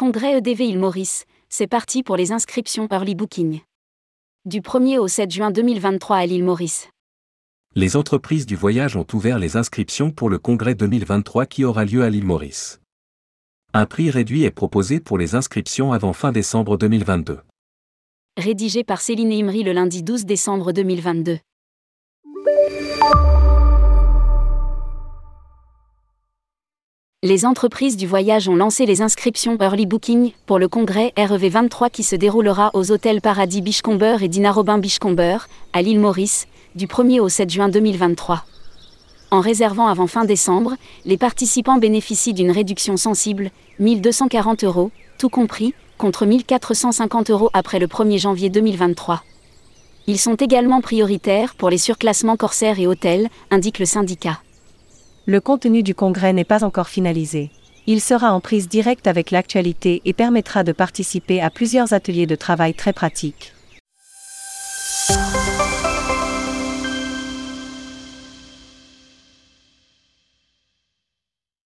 congrès EDV île Maurice, c'est parti pour les inscriptions Early Booking. Du 1er au 7 juin 2023 à l'île Maurice. Les entreprises du voyage ont ouvert les inscriptions pour le congrès 2023 qui aura lieu à l'île Maurice. Un prix réduit est proposé pour les inscriptions avant fin décembre 2022. Rédigé par Céline Imri le lundi 12 décembre 2022. Les entreprises du voyage ont lancé les inscriptions Early Booking pour le congrès REV 23 qui se déroulera aux hôtels Paradis Bichcomber et Dinarobin Bichcomber, à l'île Maurice, du 1er au 7 juin 2023. En réservant avant fin décembre, les participants bénéficient d'une réduction sensible, 1240 euros, tout compris, contre 1450 euros après le 1er janvier 2023. Ils sont également prioritaires pour les surclassements corsaires et hôtels, indique le syndicat. Le contenu du congrès n'est pas encore finalisé. Il sera en prise directe avec l'actualité et permettra de participer à plusieurs ateliers de travail très pratiques.